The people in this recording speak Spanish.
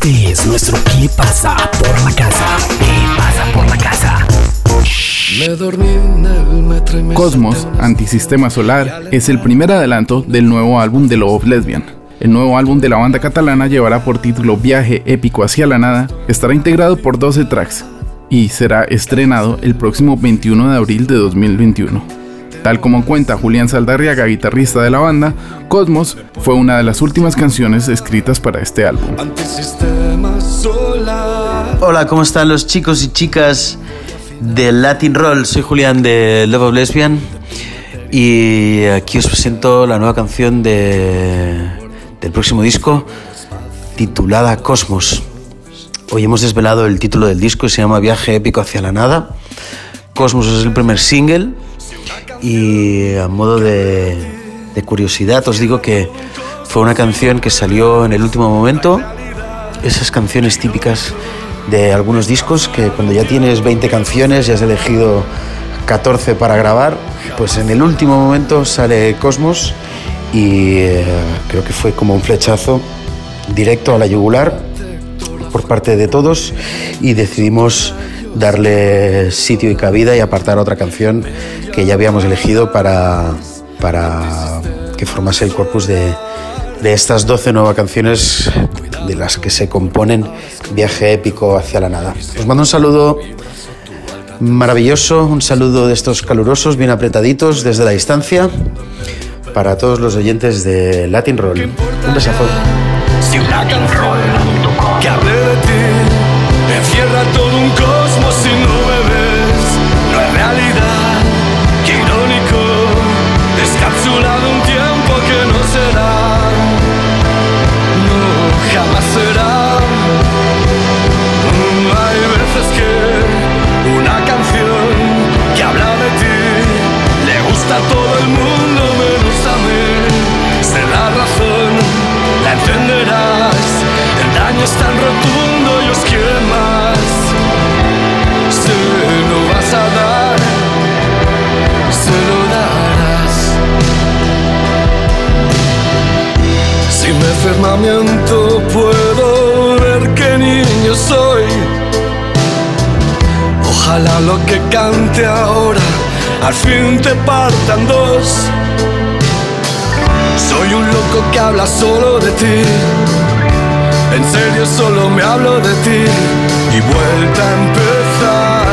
Este es nuestro ¿Qué pasa por la casa? ¿Qué pasa por la casa? Cosmos, Antisistema Solar, es el primer adelanto del nuevo álbum de Love Lesbian. El nuevo álbum de la banda catalana llevará por título Viaje épico hacia la nada, estará integrado por 12 tracks y será estrenado el próximo 21 de abril de 2021. Tal como cuenta Julián Saldarriaga, guitarrista de la banda, Cosmos fue una de las últimas canciones escritas para este álbum. Hola, ¿cómo están los chicos y chicas de Latin Roll? Soy Julián de Love of Lesbian y aquí os presento la nueva canción de, del próximo disco titulada Cosmos. Hoy hemos desvelado el título del disco, se llama Viaje épico hacia la nada. Cosmos es el primer single y a modo de, curiosidad os digo que fue una canción que salió en el último momento, esas canciones típicas de algunos discos que cuando ya tienes 20 canciones y has elegido 14 para grabar, pues en el último momento sale Cosmos y eh, creo que fue como un flechazo directo a la yugular por parte de todos y decidimos darle sitio y cabida y apartar otra canción que ya habíamos elegido para, para que formase el corpus de, de estas 12 nuevas canciones de las que se componen Viaje épico hacia la nada. Os mando un saludo maravilloso, un saludo de estos calurosos, bien apretaditos desde la distancia para todos los oyentes de Latin Roll. Un besazo. que hable de ti, encierra todo un cosmos y Sin enfermamiento puedo ver qué niño soy. Ojalá lo que cante ahora al fin te partan dos. Soy un loco que habla solo de ti. En serio solo me hablo de ti. Y vuelta a empezar.